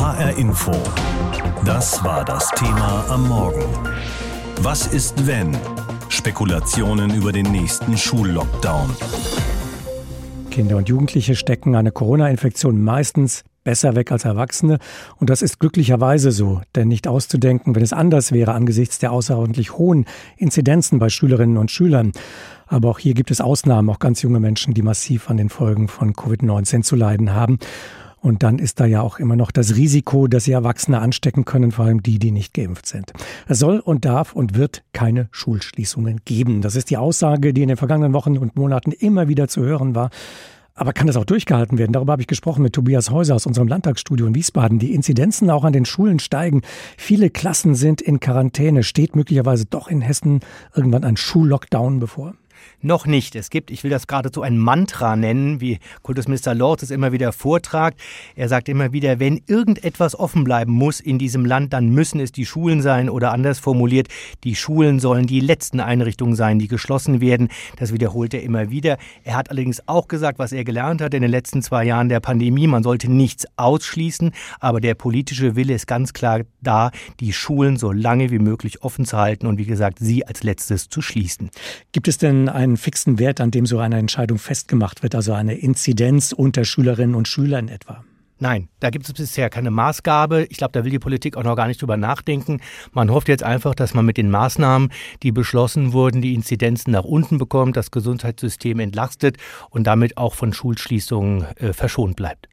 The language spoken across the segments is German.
HR Info. Das war das Thema am Morgen. Was ist wenn? Spekulationen über den nächsten Schullockdown. Kinder und Jugendliche stecken eine Corona-Infektion meistens besser weg als Erwachsene. Und das ist glücklicherweise so, denn nicht auszudenken, wenn es anders wäre angesichts der außerordentlich hohen Inzidenzen bei Schülerinnen und Schülern. Aber auch hier gibt es Ausnahmen, auch ganz junge Menschen, die massiv an den Folgen von Covid-19 zu leiden haben. Und dann ist da ja auch immer noch das Risiko, dass sie Erwachsene anstecken können, vor allem die, die nicht geimpft sind. Es soll und darf und wird keine Schulschließungen geben. Das ist die Aussage, die in den vergangenen Wochen und Monaten immer wieder zu hören war. Aber kann das auch durchgehalten werden? Darüber habe ich gesprochen mit Tobias Häuser aus unserem Landtagsstudio in Wiesbaden. Die Inzidenzen auch an den Schulen steigen. Viele Klassen sind in Quarantäne. Steht möglicherweise doch in Hessen irgendwann ein Schullockdown bevor? Noch nicht. Es gibt, ich will das geradezu ein Mantra nennen, wie Kultusminister Lorz es immer wieder vortragt. Er sagt immer wieder, wenn irgendetwas offen bleiben muss in diesem Land, dann müssen es die Schulen sein oder anders formuliert, die Schulen sollen die letzten Einrichtungen sein, die geschlossen werden. Das wiederholt er immer wieder. Er hat allerdings auch gesagt, was er gelernt hat in den letzten zwei Jahren der Pandemie, man sollte nichts ausschließen, aber der politische Wille ist ganz klar da, die Schulen so lange wie möglich offen zu halten und wie gesagt, sie als letztes zu schließen. Gibt es denn einen fixen Wert, an dem so eine Entscheidung festgemacht wird, also eine Inzidenz unter Schülerinnen und Schülern etwa? Nein, da gibt es bisher keine Maßgabe. Ich glaube, da will die Politik auch noch gar nicht drüber nachdenken. Man hofft jetzt einfach, dass man mit den Maßnahmen, die beschlossen wurden, die Inzidenzen nach unten bekommt, das Gesundheitssystem entlastet und damit auch von Schulschließungen äh, verschont bleibt.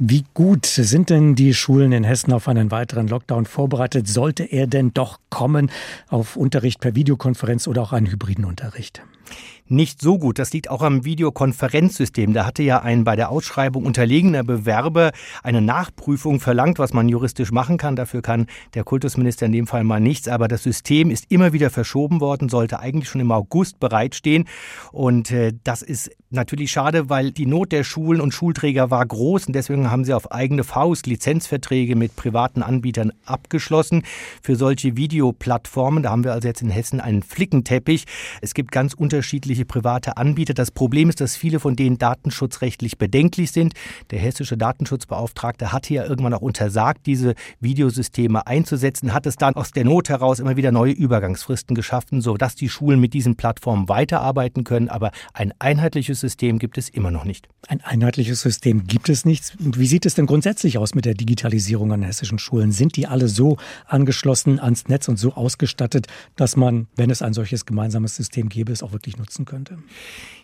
Wie gut sind denn die Schulen in Hessen auf einen weiteren Lockdown vorbereitet? Sollte er denn doch kommen auf Unterricht per Videokonferenz oder auch einen hybriden Unterricht? Nicht so gut. Das liegt auch am Videokonferenzsystem. Da hatte ja ein bei der Ausschreibung unterlegener Bewerber eine Nachprüfung verlangt, was man juristisch machen kann. Dafür kann der Kultusminister in dem Fall mal nichts. Aber das System ist immer wieder verschoben worden, sollte eigentlich schon im August bereitstehen. Und äh, das ist natürlich schade, weil die Not der Schulen und Schulträger war groß. Und deswegen haben sie auf eigene Faust Lizenzverträge mit privaten Anbietern abgeschlossen für solche Videoplattformen. Da haben wir also jetzt in Hessen einen Flickenteppich. Es gibt ganz unterschiedliche unterschiedliche private Anbieter. Das Problem ist, dass viele von denen datenschutzrechtlich bedenklich sind. Der hessische Datenschutzbeauftragte hat hier irgendwann auch untersagt, diese Videosysteme einzusetzen, hat es dann aus der Not heraus immer wieder neue Übergangsfristen geschaffen, sodass die Schulen mit diesen Plattformen weiterarbeiten können. Aber ein einheitliches System gibt es immer noch nicht. Ein einheitliches System gibt es nicht. Wie sieht es denn grundsätzlich aus mit der Digitalisierung an hessischen Schulen? Sind die alle so angeschlossen ans Netz und so ausgestattet, dass man, wenn es ein solches gemeinsames System gäbe, es auch wirklich nutzen könnte.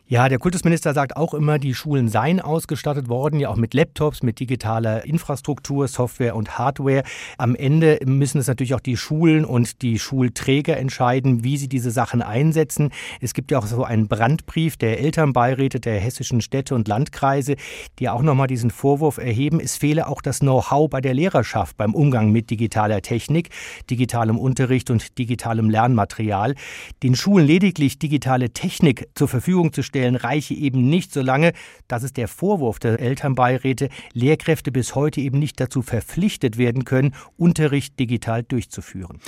Ja, der Kultusminister sagt auch immer, die Schulen seien ausgestattet worden, ja auch mit Laptops, mit digitaler Infrastruktur, Software und Hardware. Am Ende müssen es natürlich auch die Schulen und die Schulträger entscheiden, wie sie diese Sachen einsetzen. Es gibt ja auch so einen Brandbrief der Elternbeiräte der hessischen Städte und Landkreise, die auch nochmal diesen Vorwurf erheben, es fehle auch das Know-how bei der Lehrerschaft beim Umgang mit digitaler Technik, digitalem Unterricht und digitalem Lernmaterial. Den Schulen lediglich digitale Technik zur Verfügung zu stellen, stellen, reiche eben nicht, solange, das ist der Vorwurf der Elternbeiräte, Lehrkräfte bis heute eben nicht dazu verpflichtet werden können, Unterricht digital durchzuführen.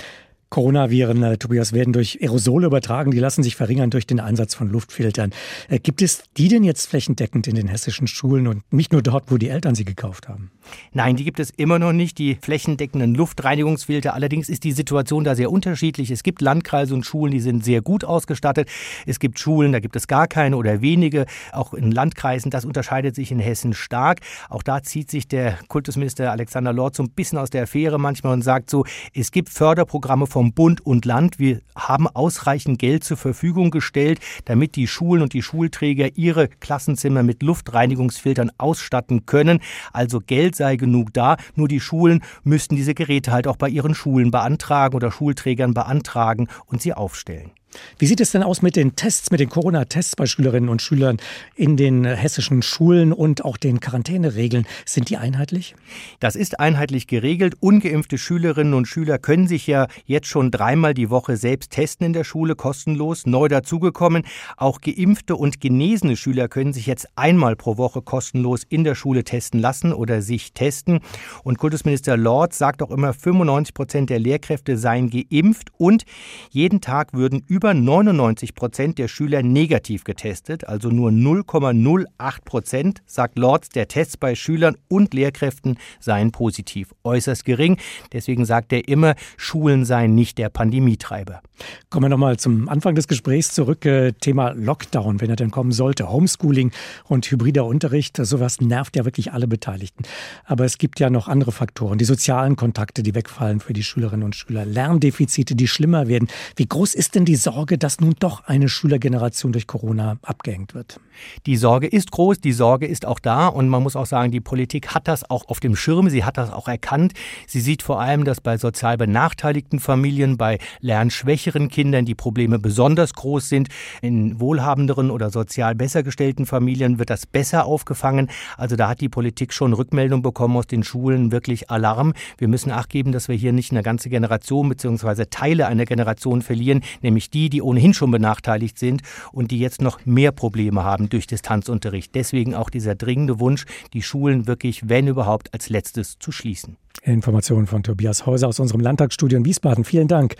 Coronaviren, äh, Tobias, werden durch Aerosole übertragen. Die lassen sich verringern durch den Einsatz von Luftfiltern. Äh, gibt es die denn jetzt flächendeckend in den hessischen Schulen und nicht nur dort, wo die Eltern sie gekauft haben? Nein, die gibt es immer noch nicht, die flächendeckenden Luftreinigungsfilter. Allerdings ist die Situation da sehr unterschiedlich. Es gibt Landkreise und Schulen, die sind sehr gut ausgestattet. Es gibt Schulen, da gibt es gar keine oder wenige. Auch in Landkreisen, das unterscheidet sich in Hessen stark. Auch da zieht sich der Kultusminister Alexander Lord so ein bisschen aus der Affäre manchmal und sagt so, es gibt Förderprogramme vom Bund und Land. Wir haben ausreichend Geld zur Verfügung gestellt, damit die Schulen und die Schulträger ihre Klassenzimmer mit Luftreinigungsfiltern ausstatten können. Also Geld sei genug da, nur die Schulen müssten diese Geräte halt auch bei ihren Schulen beantragen oder Schulträgern beantragen und sie aufstellen. Wie sieht es denn aus mit den Tests, mit den Corona-Tests bei Schülerinnen und Schülern in den hessischen Schulen und auch den Quarantäneregeln? Sind die einheitlich? Das ist einheitlich geregelt. Ungeimpfte Schülerinnen und Schüler können sich ja jetzt schon dreimal die Woche selbst testen in der Schule, kostenlos. Neu dazugekommen. Auch geimpfte und genesene Schüler können sich jetzt einmal pro Woche kostenlos in der Schule testen lassen oder sich testen. Und Kultusminister Lord sagt auch immer, 95 Prozent der Lehrkräfte seien geimpft und jeden Tag würden über über 99 Prozent der Schüler negativ getestet, also nur 0,08 Prozent, sagt Lords, der Tests bei Schülern und Lehrkräften seien positiv. Äußerst gering. Deswegen sagt er immer, Schulen seien nicht der Pandemietreiber. Kommen wir nochmal zum Anfang des Gesprächs zurück. Äh, Thema Lockdown, wenn er denn kommen sollte. Homeschooling und hybrider Unterricht, sowas nervt ja wirklich alle Beteiligten. Aber es gibt ja noch andere Faktoren. Die sozialen Kontakte, die wegfallen für die Schülerinnen und Schüler. Lerndefizite, die schlimmer werden. Wie groß ist denn die Sorge, dass nun doch eine Schülergeneration durch Corona abgehängt wird? Die Sorge ist groß, die Sorge ist auch da. Und man muss auch sagen, die Politik hat das auch auf dem Schirm. Sie hat das auch erkannt. Sie sieht vor allem, dass bei sozial benachteiligten Familien, bei lernschwächeren Kindern die Probleme besonders groß sind. In wohlhabenderen oder sozial besser gestellten Familien wird das besser aufgefangen. Also da hat die Politik schon Rückmeldung bekommen aus den Schulen, wirklich Alarm. Wir müssen Acht geben, dass wir hier nicht eine ganze Generation bzw. Teile einer Generation verlieren, nämlich die, die ohnehin schon benachteiligt sind und die jetzt noch mehr Probleme haben durch Distanzunterricht. Deswegen auch dieser dringende Wunsch, die Schulen wirklich, wenn überhaupt, als letztes zu schließen. Informationen von Tobias Häuser aus unserem Landtagsstudio in Wiesbaden. Vielen Dank.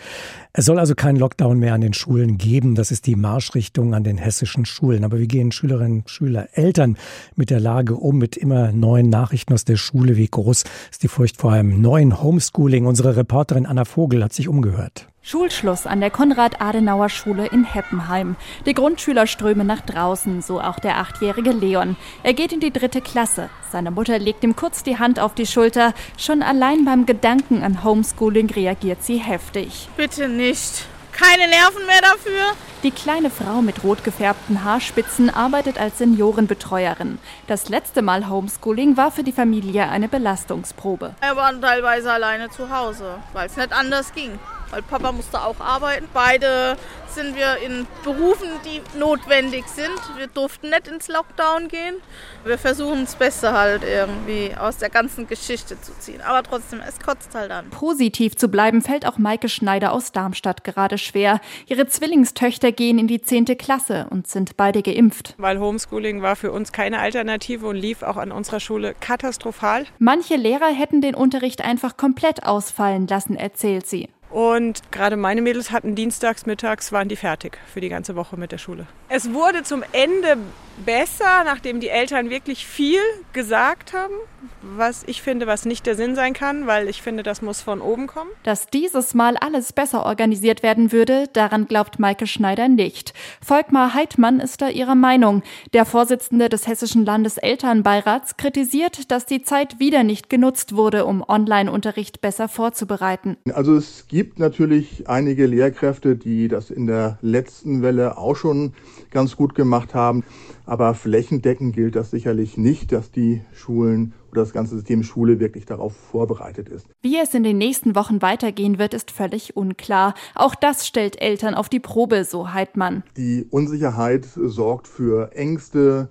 Es soll also keinen Lockdown mehr an den Schulen geben. Das ist die Marschrichtung an den hessischen Schulen. Aber wie gehen Schülerinnen, Schüler, Eltern mit der Lage um, mit immer neuen Nachrichten aus der Schule? Wie groß ist die Furcht vor einem neuen Homeschooling? Unsere Reporterin Anna Vogel hat sich umgehört. Schulschluss an der Konrad-Adenauer-Schule in Heppenheim. Die Grundschüler strömen nach draußen, so auch der achtjährige Leon. Er geht in die dritte Klasse. Seine Mutter legt ihm kurz die Hand auf die Schulter. Schon allein beim Gedanken an Homeschooling reagiert sie heftig. Bitte nicht. Keine Nerven mehr dafür. Die kleine Frau mit rot gefärbten Haarspitzen arbeitet als Seniorenbetreuerin. Das letzte Mal Homeschooling war für die Familie eine Belastungsprobe. Er war teilweise alleine zu Hause, weil es nicht anders ging weil Papa musste auch arbeiten. Beide sind wir in Berufen, die notwendig sind. Wir durften nicht ins Lockdown gehen. Wir versuchen das Beste halt irgendwie aus der ganzen Geschichte zu ziehen. Aber trotzdem, es kotzt halt an. Positiv zu bleiben fällt auch Maike Schneider aus Darmstadt gerade schwer. Ihre Zwillingstöchter gehen in die 10. Klasse und sind beide geimpft. Weil Homeschooling war für uns keine Alternative und lief auch an unserer Schule katastrophal. Manche Lehrer hätten den Unterricht einfach komplett ausfallen lassen, erzählt sie. Und gerade meine Mädels hatten dienstags, mittags, waren die fertig für die ganze Woche mit der Schule. Es wurde zum Ende besser, nachdem die Eltern wirklich viel gesagt haben, was ich finde, was nicht der Sinn sein kann, weil ich finde, das muss von oben kommen. Dass dieses Mal alles besser organisiert werden würde, daran glaubt Maike Schneider nicht. Volkmar Heidmann ist da ihrer Meinung. Der Vorsitzende des Hessischen Landeselternbeirats kritisiert, dass die Zeit wieder nicht genutzt wurde, um Online-Unterricht besser vorzubereiten. Also es gibt natürlich einige Lehrkräfte, die das in der letzten Welle auch schon ganz gut gemacht haben. Aber flächendeckend gilt das sicherlich nicht, dass die Schulen oder das ganze System Schule wirklich darauf vorbereitet ist. Wie es in den nächsten Wochen weitergehen wird, ist völlig unklar. Auch das stellt Eltern auf die Probe, so Heidmann. Die Unsicherheit sorgt für Ängste,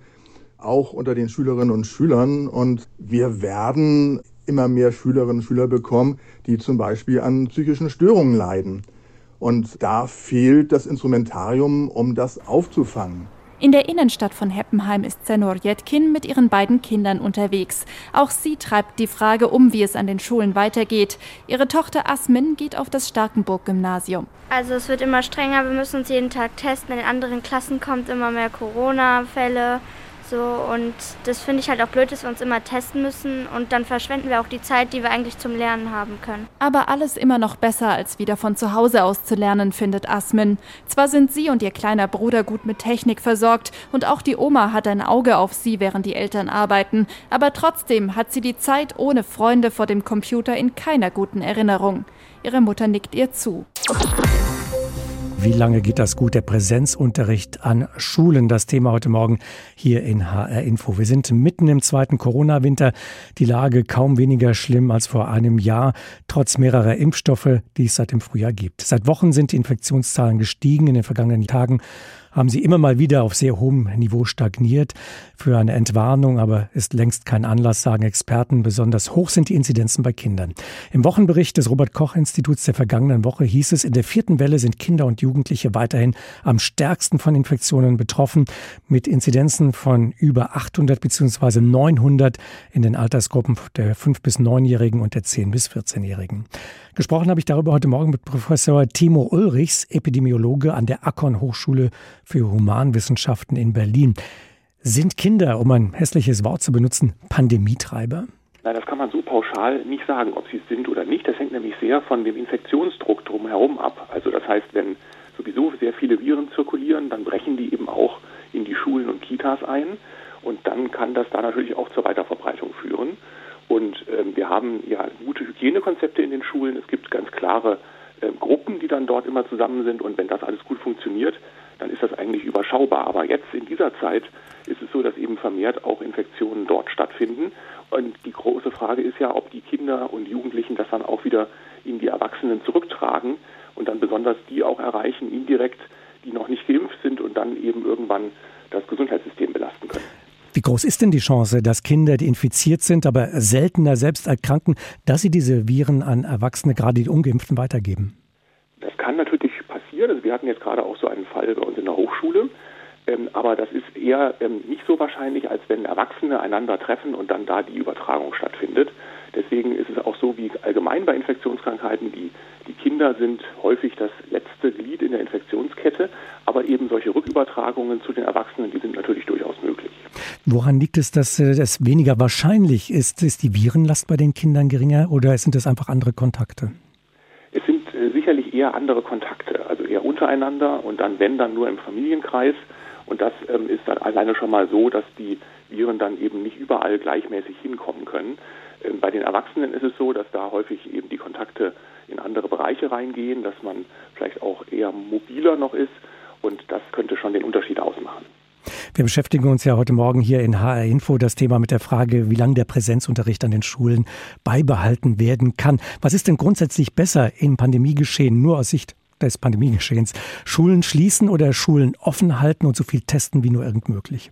auch unter den Schülerinnen und Schülern. Und wir werden immer mehr Schülerinnen und Schüler bekommen, die zum Beispiel an psychischen Störungen leiden. Und da fehlt das Instrumentarium, um das aufzufangen. In der Innenstadt von Heppenheim ist Senor Jetkin mit ihren beiden Kindern unterwegs. Auch sie treibt die Frage um, wie es an den Schulen weitergeht. Ihre Tochter Asmin geht auf das Starkenburg-Gymnasium. Also es wird immer strenger, wir müssen uns jeden Tag testen. In den anderen Klassen kommt immer mehr Corona-Fälle. So, und das finde ich halt auch blöd, dass wir uns immer testen müssen und dann verschwenden wir auch die Zeit, die wir eigentlich zum Lernen haben können. Aber alles immer noch besser, als wieder von zu Hause aus zu lernen, findet Asmin. Zwar sind sie und ihr kleiner Bruder gut mit Technik versorgt und auch die Oma hat ein Auge auf sie, während die Eltern arbeiten, aber trotzdem hat sie die Zeit ohne Freunde vor dem Computer in keiner guten Erinnerung. Ihre Mutter nickt ihr zu. Wie lange geht das gut, der Präsenzunterricht an Schulen? Das Thema heute Morgen hier in HR Info. Wir sind mitten im zweiten Corona-Winter. Die Lage kaum weniger schlimm als vor einem Jahr, trotz mehrerer Impfstoffe, die es seit dem Frühjahr gibt. Seit Wochen sind die Infektionszahlen gestiegen. In den vergangenen Tagen haben sie immer mal wieder auf sehr hohem Niveau stagniert. Für eine Entwarnung aber ist längst kein Anlass, sagen Experten. Besonders hoch sind die Inzidenzen bei Kindern. Im Wochenbericht des Robert Koch Instituts der vergangenen Woche hieß es, in der vierten Welle sind Kinder und Jugendliche weiterhin am stärksten von Infektionen betroffen, mit Inzidenzen von über 800 bzw. 900 in den Altersgruppen der 5- bis 9-Jährigen und der 10- bis 14-Jährigen. Gesprochen habe ich darüber heute Morgen mit Professor Timo Ulrichs, Epidemiologe an der Akkon Hochschule für Humanwissenschaften in Berlin. Sind Kinder, um ein hässliches Wort zu benutzen, Pandemietreiber? Nein, das kann man so pauschal nicht sagen, ob sie es sind oder nicht. Das hängt nämlich sehr von dem Infektionsdruck drumherum ab. Also das heißt, wenn sowieso sehr viele Viren zirkulieren, dann brechen die eben auch in die Schulen und Kitas ein. Und dann kann das da natürlich auch zur Weiterverbreitung führen. Und ähm, wir haben ja gute Hygienekonzepte in den Schulen. Es gibt ganz klare äh, Gruppen, die dann dort immer zusammen sind. Und wenn das alles gut funktioniert, dann ist das eigentlich überschaubar. Aber jetzt in dieser Zeit ist es so, dass eben vermehrt auch Infektionen dort stattfinden. Und die große Frage ist ja, ob die Kinder und Jugendlichen das dann auch wieder in die Erwachsenen zurücktragen und dann besonders die auch erreichen, indirekt, die noch nicht geimpft sind und dann eben irgendwann das Gesundheitssystem belasten können. Wie groß ist denn die Chance, dass Kinder, die infiziert sind, aber seltener selbst erkranken, dass sie diese Viren an Erwachsene, gerade die Ungeimpften, weitergeben? Das kann natürlich passieren. Also wir hatten jetzt gerade auch so einen Fall bei uns in der Hochschule. Ähm, aber das ist eher ähm, nicht so wahrscheinlich, als wenn Erwachsene einander treffen und dann da die Übertragung stattfindet. Deswegen ist es auch so wie allgemein bei Infektionskrankheiten, die, die Kinder sind häufig das letzte Glied in der Infektionskette, aber eben solche Rückübertragungen zu den Erwachsenen, die sind natürlich durchaus möglich. Woran liegt es, dass es weniger wahrscheinlich ist? Ist die Virenlast bei den Kindern geringer oder sind es einfach andere Kontakte? Es sind äh, sicherlich eher andere Kontakte, also eher untereinander und dann, wenn, dann nur im Familienkreis. Und das ähm, ist dann alleine schon mal so, dass die Viren dann eben nicht überall gleichmäßig hinkommen können. Ähm, bei den Erwachsenen ist es so, dass da häufig eben die Kontakte in andere Bereiche reingehen, dass man vielleicht auch eher mobiler noch ist und das könnte schon den Unterschied ausmachen. Wir beschäftigen uns ja heute Morgen hier in HR Info das Thema mit der Frage, wie lange der Präsenzunterricht an den Schulen beibehalten werden kann. Was ist denn grundsätzlich besser im Pandemiegeschehen, nur aus Sicht des Pandemiegeschehens? Schulen schließen oder Schulen offen halten und so viel testen wie nur irgend möglich?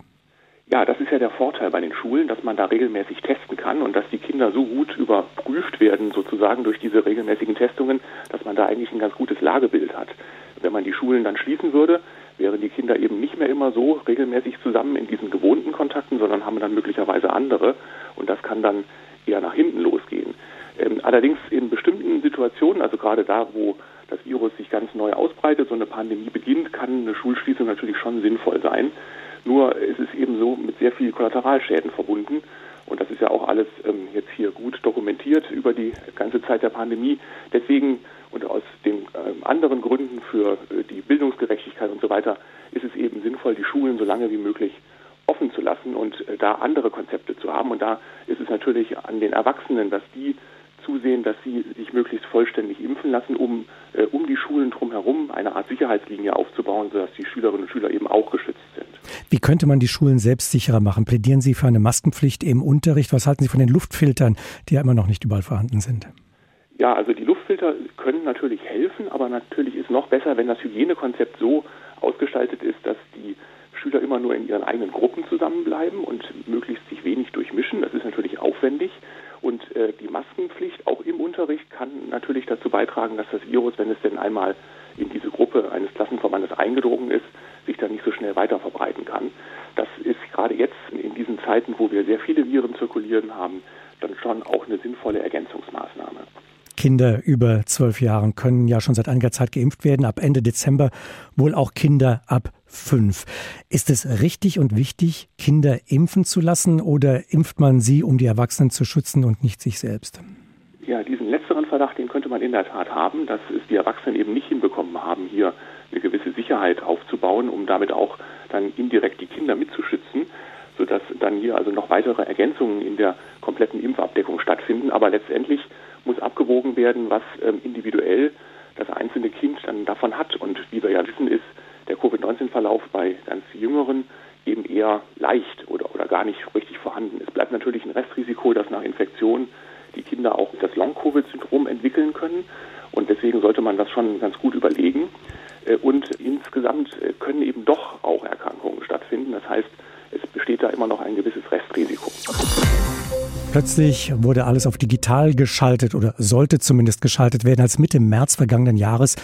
Ja, das ist ja der Vorteil bei den Schulen, dass man da regelmäßig testen kann und dass die Kinder so gut überprüft werden, sozusagen durch diese regelmäßigen Testungen, dass man da eigentlich ein ganz gutes Lagebild hat. Wenn man die Schulen dann schließen würde, wären die Kinder eben nicht mehr immer so regelmäßig zusammen in diesen gewohnten Kontakten, sondern haben dann möglicherweise andere und das kann dann eher nach hinten losgehen. Ähm, allerdings in bestimmten Situationen, also gerade da, wo das Virus sich ganz neu ausbreitet, so eine Pandemie beginnt, kann eine Schulschließung natürlich schon sinnvoll sein. Nur ist es eben so mit sehr vielen Kollateralschäden verbunden. Und das ist ja auch alles ähm, jetzt hier gut dokumentiert über die ganze Zeit der Pandemie. Deswegen und aus den ähm, anderen Gründen für äh, die Bildungsgerechtigkeit und so weiter ist es eben sinnvoll, die Schulen so lange wie möglich offen zu lassen und äh, da andere Konzepte zu haben. Und da ist es natürlich an den Erwachsenen, dass die zusehen, dass sie sich möglichst vollständig impfen lassen, um, äh, um die Schulen drumherum eine Art Sicherheitslinie aufzubauen, sodass die Schülerinnen und Schüler eben auch geschützt sind. Wie könnte man die Schulen selbst sicherer machen? Plädieren Sie für eine Maskenpflicht im Unterricht? Was halten Sie von den Luftfiltern, die ja immer noch nicht überall vorhanden sind? Ja, also die Luftfilter können natürlich helfen, aber natürlich ist noch besser, wenn das Hygienekonzept so ausgestaltet ist, dass die Schüler immer nur in ihren eigenen Gruppen zusammenbleiben und möglichst sich wenig durchmischen. Das ist natürlich aufwendig. Und äh, die Maskenpflicht auch im Unterricht kann natürlich dazu beitragen, dass das Virus, wenn es denn einmal in diese Gruppe eines Klassenverbandes eingedrungen ist, sich dann nicht so schnell weiter verbreiten kann. Das ist gerade jetzt in diesen Zeiten, wo wir sehr viele Viren zirkulieren haben, dann schon auch eine sinnvolle Ergänzungsmaßnahme. Kinder über zwölf Jahren können ja schon seit einiger Zeit geimpft werden. Ab Ende Dezember wohl auch Kinder ab fünf. Ist es richtig und wichtig, Kinder impfen zu lassen oder impft man sie, um die Erwachsenen zu schützen und nicht sich selbst? Ja, diesen letzteren Verdacht, den könnte man in der Tat haben, dass es die Erwachsenen eben nicht hinbekommen haben, hier eine gewisse Sicherheit aufzubauen, um damit auch dann indirekt die Kinder mitzuschützen, sodass dann hier also noch weitere Ergänzungen in der kompletten Impfabdeckung stattfinden. Aber letztendlich muss abgewogen werden, was ähm, individuell das einzelne Kind dann davon hat. Und wie wir ja wissen, ist der Covid-19-Verlauf bei ganz Jüngeren eben eher leicht oder, oder gar nicht richtig vorhanden. Es bleibt natürlich ein Restrisiko, dass nach Infektion die Kinder auch das Long-Covid-Syndrom entwickeln können. Und deswegen sollte man das schon ganz gut überlegen. Äh, und Plötzlich wurde alles auf digital geschaltet oder sollte zumindest geschaltet werden, als Mitte März vergangenen Jahres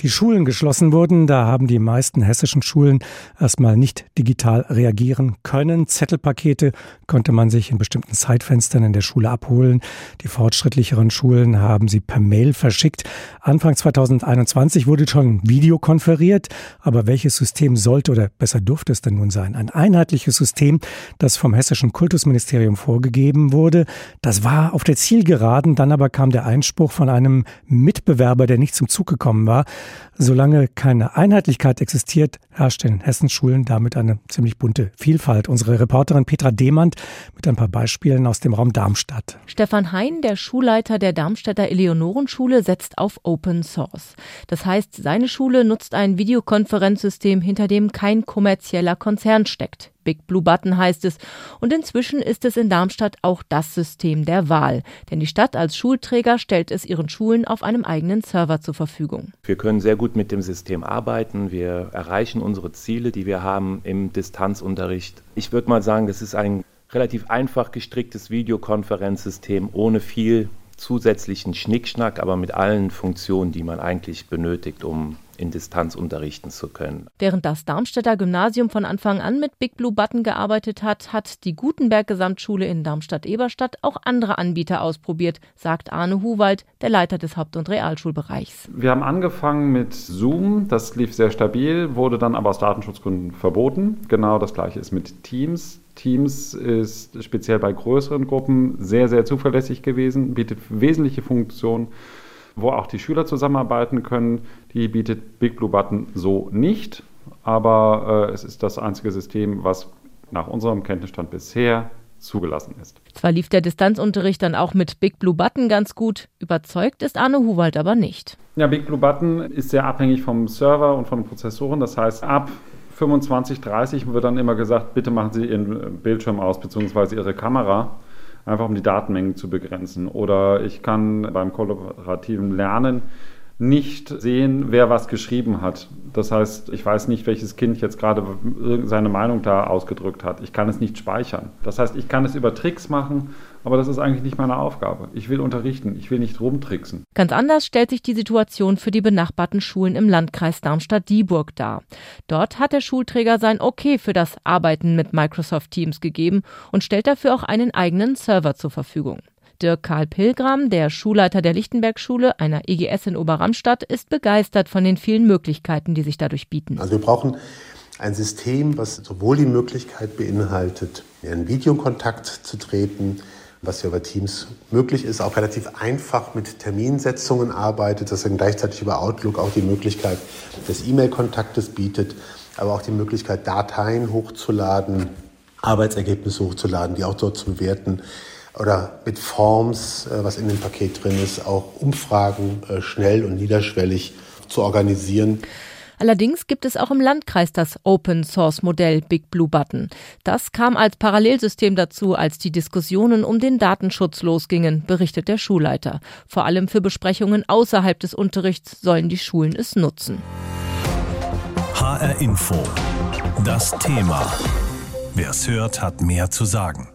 die Schulen geschlossen wurden. Da haben die meisten hessischen Schulen erstmal nicht digital reagieren können. Zettelpakete konnte man sich in bestimmten Zeitfenstern in der Schule abholen. Die fortschrittlicheren Schulen haben sie per Mail verschickt. Anfang 2021 wurde schon videokonferiert. Aber welches System sollte oder besser durfte es denn nun sein? Ein einheitliches System, das vom hessischen Kultusministerium vorgegeben wurde das war auf der Zielgeraden, dann aber kam der Einspruch von einem Mitbewerber, der nicht zum Zug gekommen war. Solange keine Einheitlichkeit existiert, herrscht in Hessens Schulen damit eine ziemlich bunte Vielfalt. Unsere Reporterin Petra Demand mit ein paar Beispielen aus dem Raum Darmstadt. Stefan Hein, der Schulleiter der Darmstädter Eleonorenschule, setzt auf Open Source. Das heißt, seine Schule nutzt ein Videokonferenzsystem, hinter dem kein kommerzieller Konzern steckt. Big Blue Button heißt es. Und inzwischen ist es in Darmstadt auch das System der Wahl. Denn die Stadt als Schulträger stellt es ihren Schulen auf einem eigenen Server zur Verfügung. Wir können sehr gut mit dem System arbeiten. Wir erreichen unsere Ziele, die wir haben im Distanzunterricht. Ich würde mal sagen, das ist ein relativ einfach gestricktes Videokonferenzsystem ohne viel zusätzlichen Schnickschnack, aber mit allen Funktionen, die man eigentlich benötigt, um in Distanz unterrichten zu können. Während das Darmstädter Gymnasium von Anfang an mit Big Blue Button gearbeitet hat, hat die Gutenberg Gesamtschule in Darmstadt-Eberstadt auch andere Anbieter ausprobiert, sagt Arne Huwald, der Leiter des Haupt- und Realschulbereichs. Wir haben angefangen mit Zoom, das lief sehr stabil, wurde dann aber aus Datenschutzgründen verboten. Genau das gleiche ist mit Teams. Teams ist speziell bei größeren Gruppen sehr, sehr zuverlässig gewesen, bietet wesentliche Funktionen wo auch die Schüler zusammenarbeiten können. Die bietet Big Blue Button so nicht, aber äh, es ist das einzige System, was nach unserem Kenntnisstand bisher zugelassen ist. Zwar lief der Distanzunterricht dann auch mit Big Blue Button ganz gut, überzeugt ist Arne Huwald aber nicht. Ja, Big Blue Button ist sehr abhängig vom Server und von den Prozessoren. Das heißt, ab 25, 30 wird dann immer gesagt, bitte machen Sie Ihren Bildschirm aus bzw. Ihre Kamera einfach um die Datenmengen zu begrenzen. Oder ich kann beim kollaborativen Lernen nicht sehen, wer was geschrieben hat. Das heißt, ich weiß nicht, welches Kind jetzt gerade seine Meinung da ausgedrückt hat. Ich kann es nicht speichern. Das heißt, ich kann es über Tricks machen, aber das ist eigentlich nicht meine Aufgabe. Ich will unterrichten, ich will nicht rumtricksen. Ganz anders stellt sich die Situation für die benachbarten Schulen im Landkreis Darmstadt-Dieburg dar. Dort hat der Schulträger sein Okay für das Arbeiten mit Microsoft Teams gegeben und stellt dafür auch einen eigenen Server zur Verfügung. Dirk Karl Pilgram, der Schulleiter der Lichtenberg-Schule, einer EGS in Oberramstadt, ist begeistert von den vielen Möglichkeiten, die sich dadurch bieten. Also wir brauchen ein System, was sowohl die Möglichkeit beinhaltet, in Videokontakt zu treten, was ja über Teams möglich ist, auch relativ einfach mit Terminsetzungen arbeitet, dass dann gleichzeitig über Outlook auch die Möglichkeit des E-Mail-Kontaktes bietet, aber auch die Möglichkeit, Dateien hochzuladen, Arbeitsergebnisse hochzuladen, die auch dort zu bewerten oder mit Forms, äh, was in dem Paket drin ist, auch Umfragen äh, schnell und niederschwellig zu organisieren. Allerdings gibt es auch im Landkreis das Open Source Modell Big Blue Button. Das kam als Parallelsystem dazu, als die Diskussionen um den Datenschutz losgingen, berichtet der Schulleiter. Vor allem für Besprechungen außerhalb des Unterrichts sollen die Schulen es nutzen. HR Info. Das Thema. Wer es hört, hat mehr zu sagen.